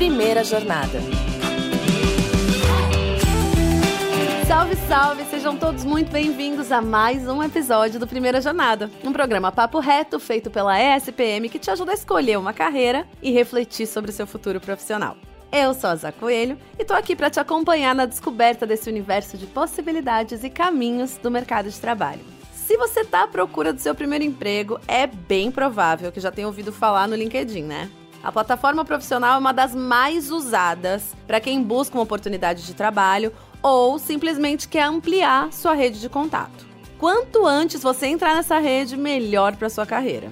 Primeira Jornada. Salve, salve! Sejam todos muito bem-vindos a mais um episódio do Primeira Jornada, um programa papo reto feito pela ESPM que te ajuda a escolher uma carreira e refletir sobre o seu futuro profissional. Eu sou a Zá Coelho e tô aqui para te acompanhar na descoberta desse universo de possibilidades e caminhos do mercado de trabalho. Se você está à procura do seu primeiro emprego, é bem provável que já tenha ouvido falar no LinkedIn, né? A plataforma profissional é uma das mais usadas para quem busca uma oportunidade de trabalho ou simplesmente quer ampliar sua rede de contato. Quanto antes você entrar nessa rede, melhor para sua carreira.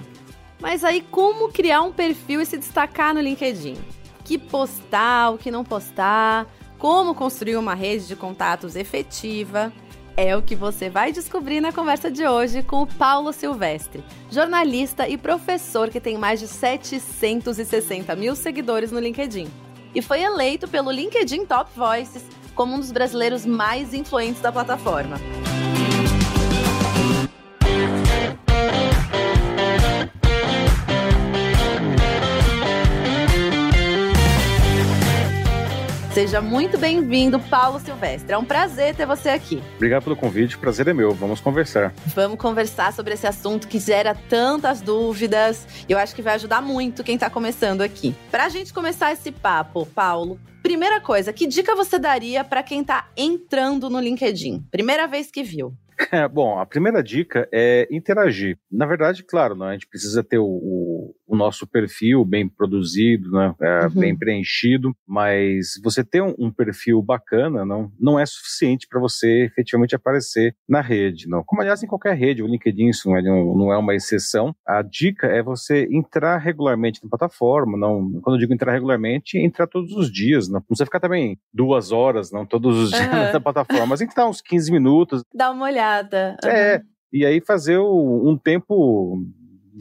Mas aí como criar um perfil e se destacar no LinkedIn? Que postar, o que não postar, como construir uma rede de contatos efetiva? É o que você vai descobrir na conversa de hoje com o Paulo Silvestre, jornalista e professor que tem mais de 760 mil seguidores no LinkedIn. E foi eleito pelo LinkedIn Top Voices como um dos brasileiros mais influentes da plataforma. Seja muito bem-vindo, Paulo Silvestre. É um prazer ter você aqui. Obrigado pelo convite, o prazer é meu. Vamos conversar. Vamos conversar sobre esse assunto que gera tantas dúvidas. Eu acho que vai ajudar muito quem está começando aqui. Para a gente começar esse papo, Paulo, primeira coisa, que dica você daria para quem está entrando no LinkedIn? Primeira vez que viu. É, bom, a primeira dica é interagir. Na verdade, claro, né, a gente precisa ter o, o, o nosso perfil bem produzido, né, é, uhum. bem preenchido, mas você ter um, um perfil bacana não, não é suficiente para você efetivamente aparecer na rede. Não. Como, aliás, em qualquer rede, o LinkedIn isso não é, não é uma exceção. A dica é você entrar regularmente na plataforma. Não, quando eu digo entrar regularmente, entrar todos os dias. Não, não precisa ficar também duas horas, não todos os dias uhum. na plataforma, mas entrar uns 15 minutos. Dá uma olhada. Uhum. É, e aí fazer o, um tempo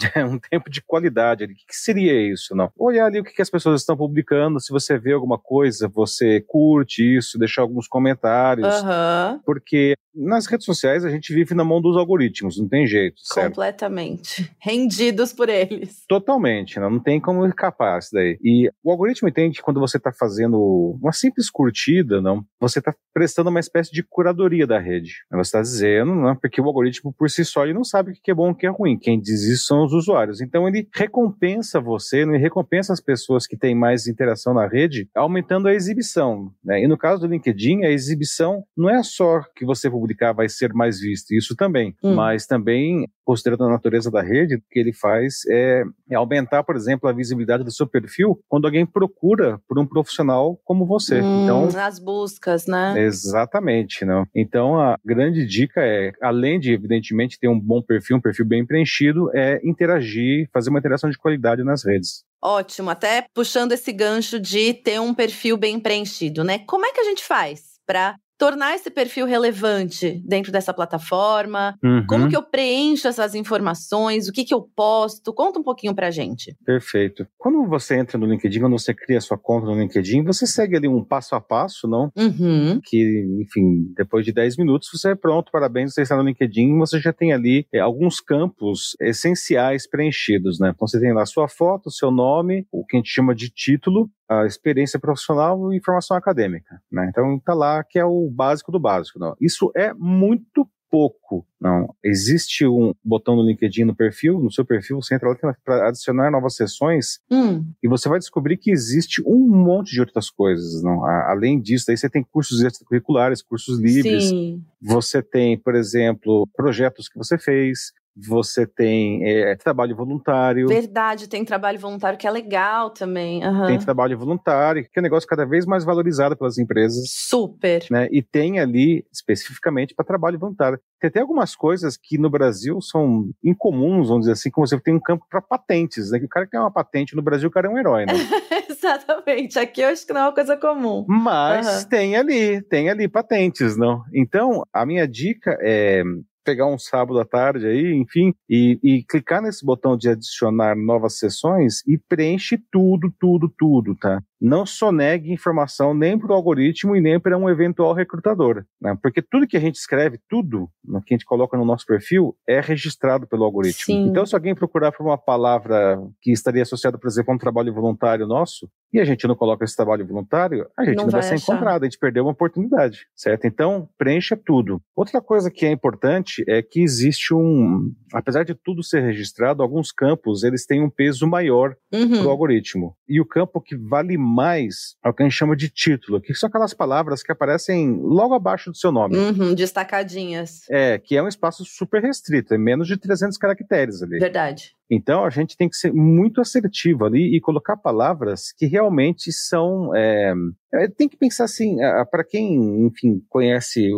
um tempo de qualidade ali. O que seria isso? Não. Olhar ali o que as pessoas estão publicando, se você vê alguma coisa, você curte isso, deixar alguns comentários. Uhum. Porque nas redes sociais a gente vive na mão dos algoritmos, não tem jeito. Certo? Completamente. Rendidos por eles. Totalmente, não, não tem como escapar isso daí. E o algoritmo entende que quando você está fazendo uma simples curtida, não, você está prestando uma espécie de curadoria da rede. Você está dizendo, não, porque o algoritmo por si só ele não sabe o que é bom e o que é ruim. Quem diz isso são os usuários. Então ele recompensa você, ele recompensa as pessoas que têm mais interação na rede, aumentando a exibição. Né? E no caso do LinkedIn, a exibição não é só que você publicar vai ser mais visto, isso também, hum. mas também, considerando a natureza da rede, o que ele faz é, é, aumentar, por exemplo, a visibilidade do seu perfil quando alguém procura por um profissional como você. Hum, então, nas buscas, né? Exatamente, não. Então a grande dica é, além de evidentemente ter um bom perfil, um perfil bem preenchido, é interagir, fazer uma interação de qualidade nas redes. Ótimo, até puxando esse gancho de ter um perfil bem preenchido, né? Como é que a gente faz para tornar esse perfil relevante dentro dessa plataforma? Uhum. Como que eu preencho essas informações? O que que eu posto? Conta um pouquinho pra gente. Perfeito. Quando você entra no LinkedIn, quando você cria sua conta no LinkedIn, você segue ali um passo a passo, não? Uhum. Que, enfim, depois de 10 minutos você é pronto, parabéns, você está no LinkedIn, você já tem ali é, alguns campos essenciais preenchidos, né? Então você tem lá sua foto, seu nome, o que a gente chama de título, a experiência profissional e formação acadêmica. Né? Então está lá que é o básico do básico. Não. Isso é muito pouco. Não, existe um botão no LinkedIn no perfil, no seu perfil, você entra lá para adicionar novas sessões hum. e você vai descobrir que existe um monte de outras coisas. Não, além disso, daí você tem cursos extracurriculares, cursos livres. Sim. Você tem, por exemplo, projetos que você fez você tem é, trabalho voluntário. Verdade, tem trabalho voluntário que é legal também. Uhum. Tem trabalho voluntário, que é um negócio cada vez mais valorizado pelas empresas. Super. Né? E tem ali especificamente para trabalho voluntário. Tem até algumas coisas que no Brasil são incomuns, vamos dizer assim, como você tem um campo para patentes, né? Que o cara que tem uma patente no Brasil, o cara é um herói, né? Exatamente. Aqui eu acho que não é uma coisa comum. Mas uhum. tem ali, tem ali patentes, não? Então, a minha dica é pegar um sábado à tarde aí, enfim, e, e, clicar nesse botão de adicionar novas sessões e preenche tudo, tudo, tudo, tá? Não sonegue informação nem para o algoritmo e nem para um eventual recrutador. Né? Porque tudo que a gente escreve, tudo que a gente coloca no nosso perfil é registrado pelo algoritmo. Sim. Então, se alguém procurar por uma palavra que estaria associada, por exemplo, a um trabalho voluntário nosso, e a gente não coloca esse trabalho voluntário, a gente não, não vai, vai ser encontrado, a gente perdeu uma oportunidade, certo? Então, preencha tudo. Outra coisa que é importante é que existe um, apesar de tudo ser registrado, alguns campos eles têm um peso maior uhum. do algoritmo. E o campo que vale mais é o que a gente chama de título, que são aquelas palavras que aparecem logo abaixo do seu nome. Uhum, destacadinhas. É, que é um espaço super restrito, é menos de 300 caracteres ali. Verdade. Então a gente tem que ser muito assertivo ali e colocar palavras que realmente são. É, é tem que pensar assim, para quem, enfim, conhece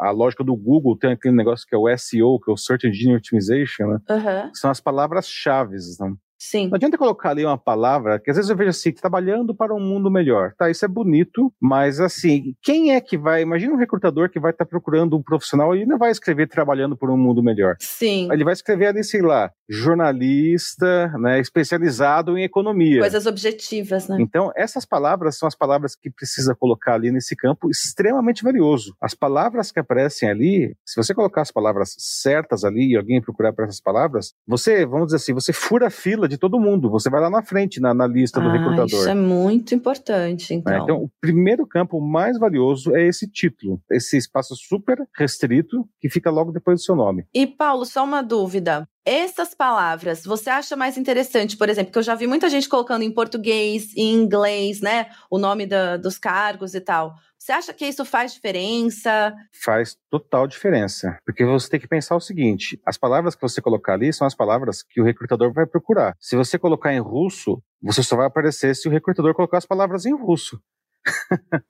a, a, lógica do Google, tem aquele negócio que é o SEO, que é o Search Engine Optimization, né? Uhum. São as palavras-chave. Né? Sim. Não adianta colocar ali uma palavra que às vezes eu vejo assim, trabalhando para um mundo melhor. Tá, isso é bonito, mas assim, quem é que vai. Imagina um recrutador que vai estar tá procurando um profissional e não vai escrever trabalhando por um mundo melhor. Sim. Ele vai escrever ali, sei lá, jornalista, né, especializado em economia. Coisas objetivas, né? Então, essas palavras são as palavras que precisa colocar ali nesse campo extremamente valioso. As palavras que aparecem ali, se você colocar as palavras certas ali e alguém procurar por essas palavras, você, vamos dizer assim, você fura a fila de todo mundo. Você vai lá na frente, na, na lista do ah, recrutador. Isso é muito importante, então. É, então, o primeiro campo mais valioso é esse título, esse espaço super restrito que fica logo depois do seu nome. E, Paulo, só uma dúvida. Essas palavras, você acha mais interessante, por exemplo, que eu já vi muita gente colocando em português, em inglês, né? O nome da, dos cargos e tal. Você acha que isso faz diferença? Faz total diferença. Porque você tem que pensar o seguinte: as palavras que você colocar ali são as palavras que o recrutador vai procurar. Se você colocar em russo, você só vai aparecer se o recrutador colocar as palavras em russo.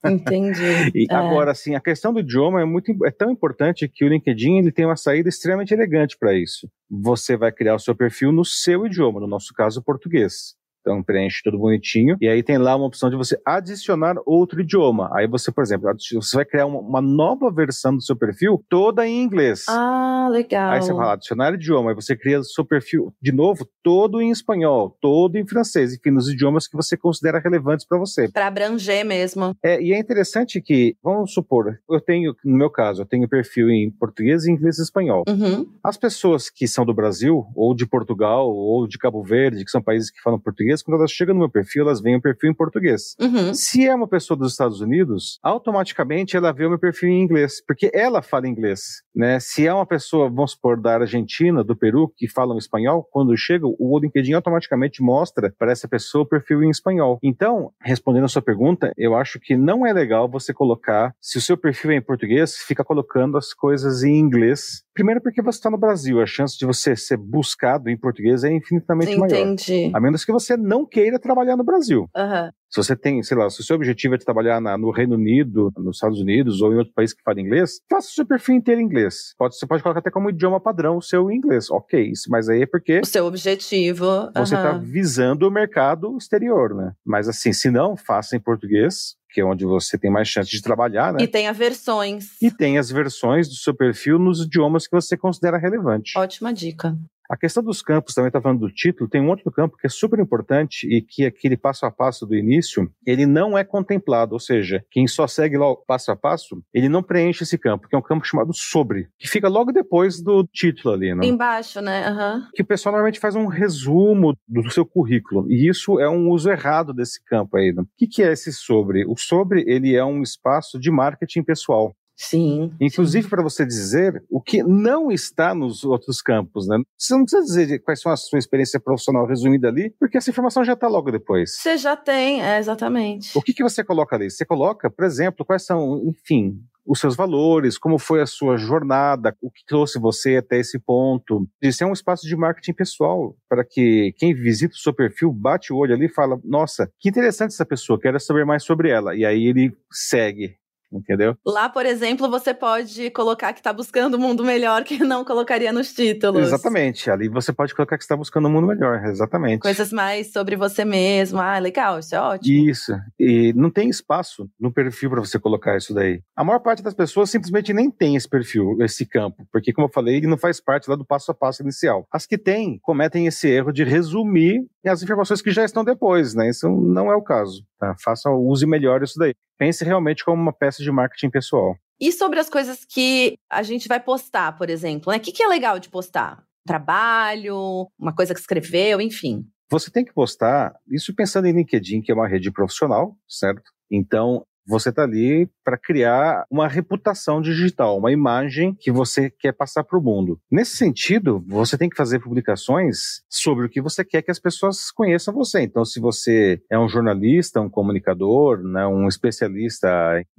Entendi. e é. agora, assim, a questão do idioma é muito é tão importante que o LinkedIn ele tem uma saída extremamente elegante para isso. Você vai criar o seu perfil no seu idioma, no nosso caso, português. Então preenche tudo bonitinho. E aí tem lá uma opção de você adicionar outro idioma. Aí você, por exemplo, você vai criar uma, uma nova versão do seu perfil toda em inglês. Ah, legal. Aí você fala adicionar idioma. Aí você cria o seu perfil de novo todo em espanhol, todo em francês, enfim, nos idiomas que você considera relevantes para você. Para abranger mesmo. É, e é interessante que, vamos supor, eu tenho, no meu caso, eu tenho perfil em português, inglês e espanhol. Uhum. As pessoas que são do Brasil, ou de Portugal, ou de Cabo Verde, que são países que falam português, português, quando elas chegam no meu perfil, elas veem o perfil em português. Uhum. Se é uma pessoa dos Estados Unidos, automaticamente ela vê o meu perfil em inglês, porque ela fala inglês. Né? Se é uma pessoa, vamos supor, da Argentina, do Peru, que falam espanhol, quando chega, o LinkedIn automaticamente mostra para essa pessoa o perfil em espanhol. Então, respondendo a sua pergunta, eu acho que não é legal você colocar, se o seu perfil é em português, fica colocando as coisas em inglês. Primeiro porque você está no Brasil, a chance de você ser buscado em português é infinitamente Entendi. maior. A menos que você não queira trabalhar no Brasil. Uhum. Se você tem, sei lá, se o seu objetivo é de trabalhar na, no Reino Unido, nos Estados Unidos ou em outro país que fala inglês, faça o seu perfil inteiro em inglês. Pode, você pode colocar até como idioma padrão o seu inglês. Ok, mas aí é porque. O seu objetivo. Você está visando o mercado exterior, né? Mas assim, se não, faça em português, que é onde você tem mais chance de trabalhar, né? E tem as versões. E tem as versões do seu perfil nos idiomas que você considera relevante. Ótima dica. A questão dos campos, também está falando do título, tem um outro campo que é super importante e que aquele passo a passo do início, ele não é contemplado, ou seja, quem só segue lá o passo a passo, ele não preenche esse campo, que é um campo chamado sobre, que fica logo depois do título ali, né? Embaixo, né? Uhum. Que o pessoal normalmente faz um resumo do seu currículo, e isso é um uso errado desse campo aí. Né? O que, que é esse sobre? O sobre, ele é um espaço de marketing pessoal. Sim. Inclusive para você dizer o que não está nos outros campos, né? Você não precisa dizer quais são a sua experiência profissional resumida ali, porque essa informação já está logo depois. Você já tem, é, exatamente. O que, que você coloca ali? Você coloca, por exemplo, quais são, enfim, os seus valores, como foi a sua jornada, o que trouxe você até esse ponto. Isso é um espaço de marketing pessoal, para que quem visita o seu perfil bate o olho ali e fala: Nossa, que interessante essa pessoa, quero saber mais sobre ela. E aí ele segue entendeu? Lá, por exemplo, você pode colocar que está buscando um mundo melhor que não colocaria nos títulos. Exatamente. Ali você pode colocar que está buscando um mundo melhor, exatamente. Coisas mais sobre você mesmo. Ah, legal, isso é ótimo. Isso. E não tem espaço no perfil para você colocar isso daí. A maior parte das pessoas simplesmente nem tem esse perfil, esse campo, porque como eu falei, ele não faz parte lá do passo a passo inicial. As que têm cometem esse erro de resumir as informações que já estão depois, né? Isso não é o caso. Tá? Faça, use melhor isso daí. Pense realmente como uma peça de marketing pessoal. E sobre as coisas que a gente vai postar, por exemplo, né? O que, que é legal de postar? Trabalho, uma coisa que escreveu, enfim. Você tem que postar, isso pensando em LinkedIn, que é uma rede profissional, certo? Então, você está ali para criar uma reputação digital, uma imagem que você quer passar para o mundo. Nesse sentido, você tem que fazer publicações sobre o que você quer que as pessoas conheçam você. Então, se você é um jornalista, um comunicador, né, um especialista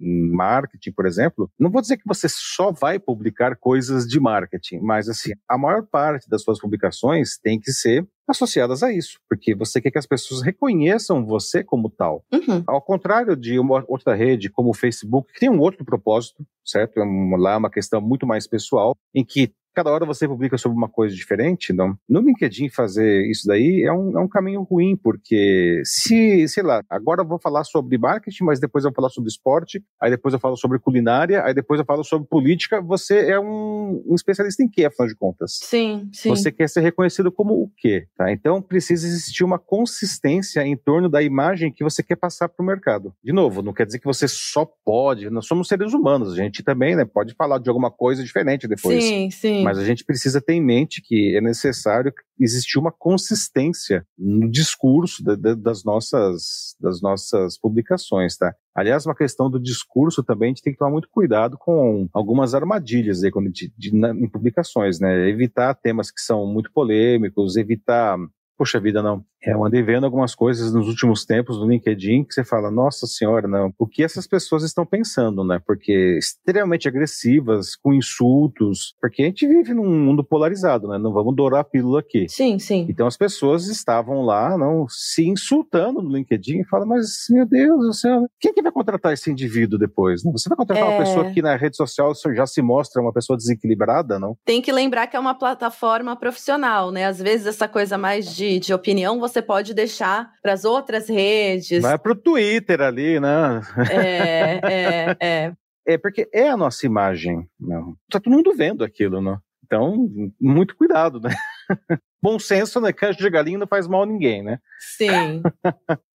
em marketing, por exemplo, não vou dizer que você só vai publicar coisas de marketing, mas assim, a maior parte das suas publicações tem que ser associadas a isso, porque você quer que as pessoas reconheçam você como tal. Uhum. Ao contrário de uma outra rede como o Facebook, que tem um outro propósito, certo? É lá uma questão muito mais pessoal, em que cada hora você publica sobre uma coisa diferente, não? No LinkedIn fazer isso daí é um, é um caminho ruim, porque se, sei lá, agora eu vou falar sobre marketing, mas depois eu vou falar sobre esporte, aí depois eu falo sobre culinária, aí depois eu falo sobre política, você é um, um especialista em quê, afinal de contas? Sim, sim. Você quer ser reconhecido como o quê, tá? Então precisa existir uma consistência em torno da imagem que você quer passar para o mercado. De novo, não quer dizer que você só pode, nós somos seres humanos, a gente também, né, pode falar de alguma coisa diferente depois. Sim, sim. Mas a gente precisa ter em mente que é necessário existir uma consistência no discurso das, nossas, das nossas publicações, tá? Aliás, uma questão do discurso também, a gente tem que tomar muito cuidado com algumas armadilhas aí quando de, na, em publicações, né? Evitar temas que são muito polêmicos, evitar poxa vida, não. É, eu andei vendo algumas coisas nos últimos tempos no LinkedIn que você fala, nossa senhora, não. O que essas pessoas estão pensando, né? Porque extremamente agressivas, com insultos, porque a gente vive num mundo polarizado, né? Não vamos dourar a pílula aqui. Sim, sim. Então as pessoas estavam lá, não, se insultando no LinkedIn e falam, mas meu Deus do céu, quem que vai contratar esse indivíduo depois? Não? Você vai contratar é... uma pessoa que na rede social já se mostra uma pessoa desequilibrada, não? Tem que lembrar que é uma plataforma profissional, né? Às vezes essa coisa mais de de, opinião você pode deixar para as outras redes. Vai para o Twitter ali, né? É, é, é. É porque é a nossa imagem. Não. Tá todo mundo vendo aquilo, né? Então, muito cuidado, né? Bom senso, né? Cancho de galinha não faz mal a ninguém, né? Sim.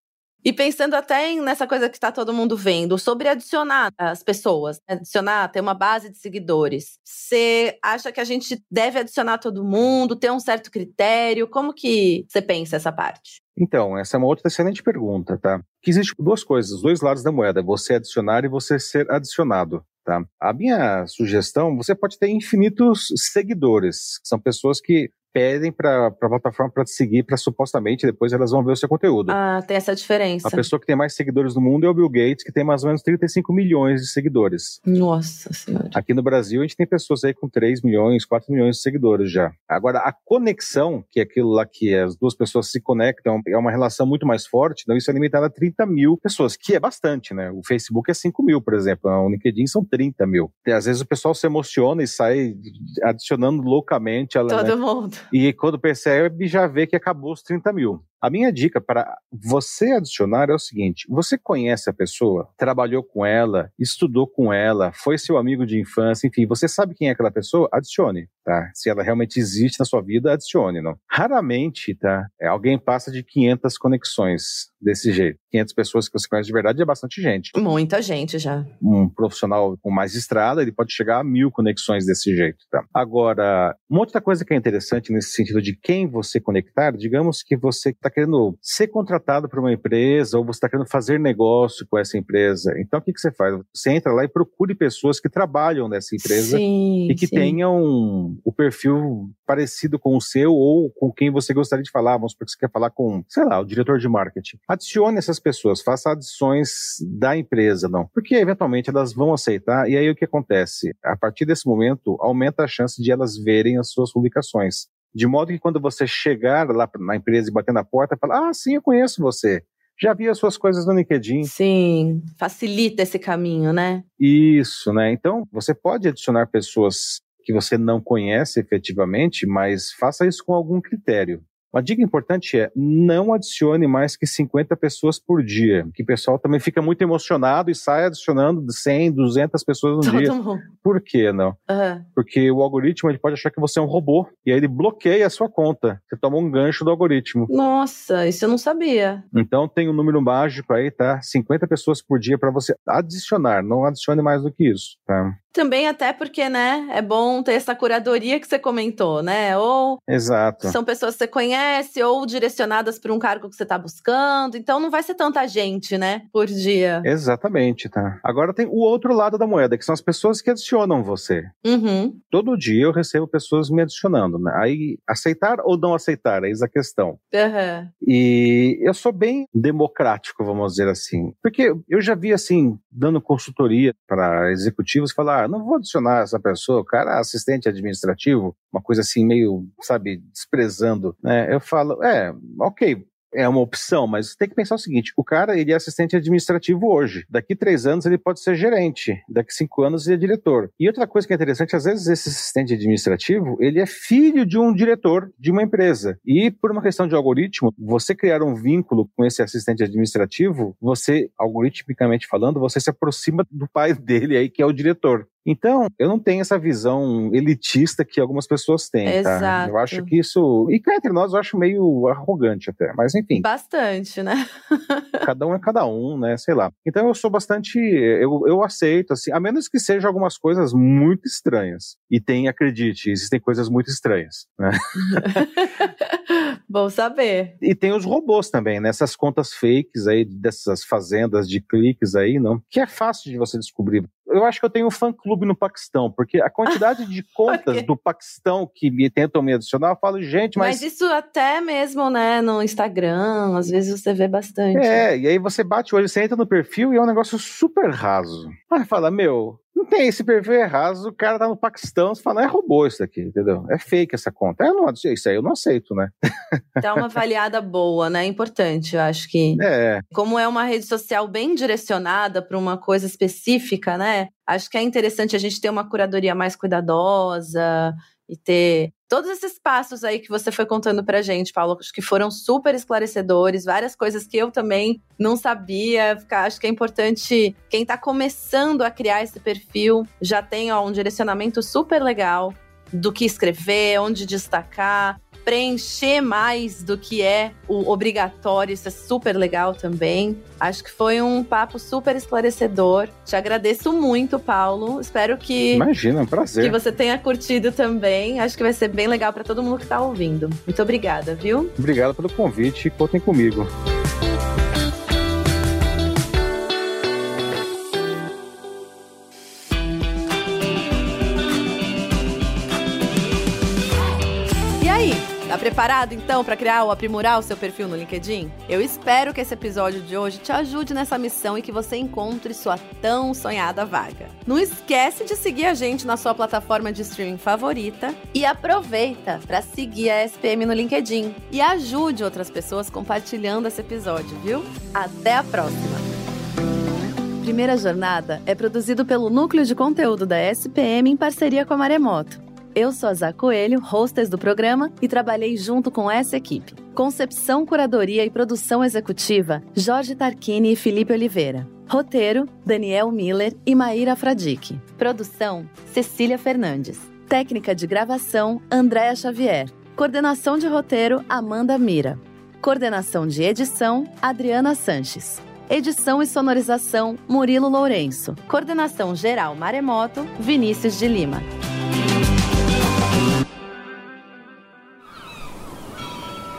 E pensando até em, nessa coisa que está todo mundo vendo, sobre adicionar as pessoas, né? adicionar, ter uma base de seguidores. Você acha que a gente deve adicionar todo mundo, ter um certo critério? Como que você pensa essa parte? Então, essa é uma outra excelente pergunta, tá? Que existe duas coisas, dois lados da moeda, você adicionar e você ser adicionado. Tá? A minha sugestão, você pode ter infinitos seguidores, que são pessoas que pedem para a plataforma para te seguir, para supostamente depois elas vão ver o seu conteúdo. Ah, tem essa diferença. A pessoa que tem mais seguidores no mundo é o Bill Gates, que tem mais ou menos 35 milhões de seguidores. Nossa Senhora. Aqui no Brasil, a gente tem pessoas aí com 3 milhões, 4 milhões de seguidores já. Agora, a conexão, que é aquilo lá que as duas pessoas se conectam, é uma relação muito mais forte, então isso é limitado a 30 mil pessoas, que é bastante, né? O Facebook é 5 mil, por exemplo, o LinkedIn são 30 mil. E, às vezes o pessoal se emociona e sai adicionando loucamente. Todo né? mundo. E quando percebe, já vê que acabou os 30 mil. A minha dica para você adicionar é o seguinte: você conhece a pessoa, trabalhou com ela, estudou com ela, foi seu amigo de infância, enfim, você sabe quem é aquela pessoa? Adicione, tá? Se ela realmente existe na sua vida, adicione, não? Raramente, tá? É, alguém passa de 500 conexões desse jeito. 500 pessoas que você conhece de verdade é bastante gente. Muita gente já. Um profissional com mais estrada, ele pode chegar a mil conexões desse jeito, tá? Agora, uma outra coisa que é interessante nesse sentido de quem você conectar, digamos que você está querendo ser contratado por uma empresa ou você está querendo fazer negócio com essa empresa. Então, o que, que você faz? Você entra lá e procure pessoas que trabalham nessa empresa sim, e que sim. tenham o perfil parecido com o seu ou com quem você gostaria de falar. Vamos supor que você quer falar com, sei lá, o diretor de marketing. Adicione essas pessoas, faça adições da empresa, não. Porque eventualmente elas vão aceitar e aí o que acontece? A partir desse momento, aumenta a chance de elas verem as suas publicações. De modo que quando você chegar lá na empresa e bater na porta, fala: Ah, sim, eu conheço você. Já vi as suas coisas no LinkedIn. Sim, facilita esse caminho, né? Isso, né? Então, você pode adicionar pessoas que você não conhece efetivamente, mas faça isso com algum critério. Uma dica importante é não adicione mais que 50 pessoas por dia, que o pessoal também fica muito emocionado e sai adicionando 100, 200 pessoas no Todo dia. mundo. Por quê, não? Aham. Porque o algoritmo ele pode achar que você é um robô e aí ele bloqueia a sua conta. Você toma um gancho do algoritmo. Nossa, isso eu não sabia. Então tem um número mágico aí, tá? 50 pessoas por dia para você adicionar, não adicione mais do que isso, tá? Também até porque, né, é bom ter essa curadoria que você comentou, né? Ou Exato. são pessoas que você conhece, ou direcionadas para um cargo que você está buscando. Então não vai ser tanta gente, né, por dia. Exatamente, tá? Agora tem o outro lado da moeda, que são as pessoas que adicionam você. Uhum. Todo dia eu recebo pessoas me adicionando, né? Aí aceitar ou não aceitar, eis a questão. Aham. E eu sou bem democrático, vamos dizer assim. Porque eu já vi, assim, dando consultoria para executivos, falar, ah, não vou adicionar essa pessoa, cara é assistente administrativo, uma coisa assim, meio, sabe, desprezando, né? Eu falo, é, ok, é uma opção, mas tem que pensar o seguinte: o cara ele é assistente administrativo hoje. Daqui três anos ele pode ser gerente. Daqui cinco anos ele é diretor. E outra coisa que é interessante, às vezes esse assistente administrativo ele é filho de um diretor de uma empresa. E por uma questão de algoritmo, você criar um vínculo com esse assistente administrativo, você, algoritmicamente falando, você se aproxima do pai dele aí que é o diretor. Então, eu não tenho essa visão elitista que algumas pessoas têm, tá? Exato. Eu acho que isso. E cá entre nós, eu acho meio arrogante até. Mas enfim, Bastante, né? cada um é cada um, né? Sei lá. Então eu sou bastante. Eu, eu aceito, assim, a menos que sejam algumas coisas muito estranhas. E tem, acredite, existem coisas muito estranhas, né? Bom saber. E tem os robôs também, né? Essas contas fakes aí, dessas fazendas de cliques aí, não? Que é fácil de você descobrir. Eu acho que eu tenho um fã-clube no Paquistão, porque a quantidade de contas do Paquistão que me tentam me adicionar, eu falo, gente, Mas... mas. isso até mesmo, né, no Instagram, às vezes você vê bastante. É, e aí você bate o olho, você entra no perfil e é um negócio super raso. Aí fala, meu, não tem esse perfil é raso, o cara tá no Paquistão, você fala, é robô isso daqui, entendeu? É fake essa conta. Eu não, isso aí eu não aceito, né? Dá uma avaliada boa, né? É importante, eu acho que. É, Como é uma rede social bem direcionada para uma coisa específica, né? Acho que é interessante a gente ter uma curadoria mais cuidadosa e ter todos esses passos aí que você foi contando pra gente, Paulo, acho que foram super esclarecedores, várias coisas que eu também não sabia. Acho que é importante quem tá começando a criar esse perfil já tem ó, um direcionamento super legal do que escrever, onde destacar, preencher mais do que é o obrigatório, isso é super legal também. Acho que foi um papo super esclarecedor. Te agradeço muito, Paulo. Espero que imagina, um que prazer. você tenha curtido também. Acho que vai ser bem legal para todo mundo que tá ouvindo. Muito obrigada, viu? Obrigado pelo convite e contem comigo. Preparado então para criar ou aprimorar o seu perfil no LinkedIn? Eu espero que esse episódio de hoje te ajude nessa missão e que você encontre sua tão sonhada vaga. Não esquece de seguir a gente na sua plataforma de streaming favorita e aproveita para seguir a SPM no LinkedIn e ajude outras pessoas compartilhando esse episódio, viu? Até a próxima. Primeira Jornada é produzido pelo Núcleo de Conteúdo da SPM em parceria com a Maremoto. Eu sou a Zá Coelho, hostess do programa, e trabalhei junto com essa equipe. Concepção, curadoria e produção executiva, Jorge Tarquini e Felipe Oliveira. Roteiro, Daniel Miller e Maíra Fradique. Produção, Cecília Fernandes. Técnica de gravação, Andréa Xavier. Coordenação de roteiro, Amanda Mira. Coordenação de edição, Adriana Sanches. Edição e sonorização, Murilo Lourenço. Coordenação geral, Maremoto, Vinícius de Lima.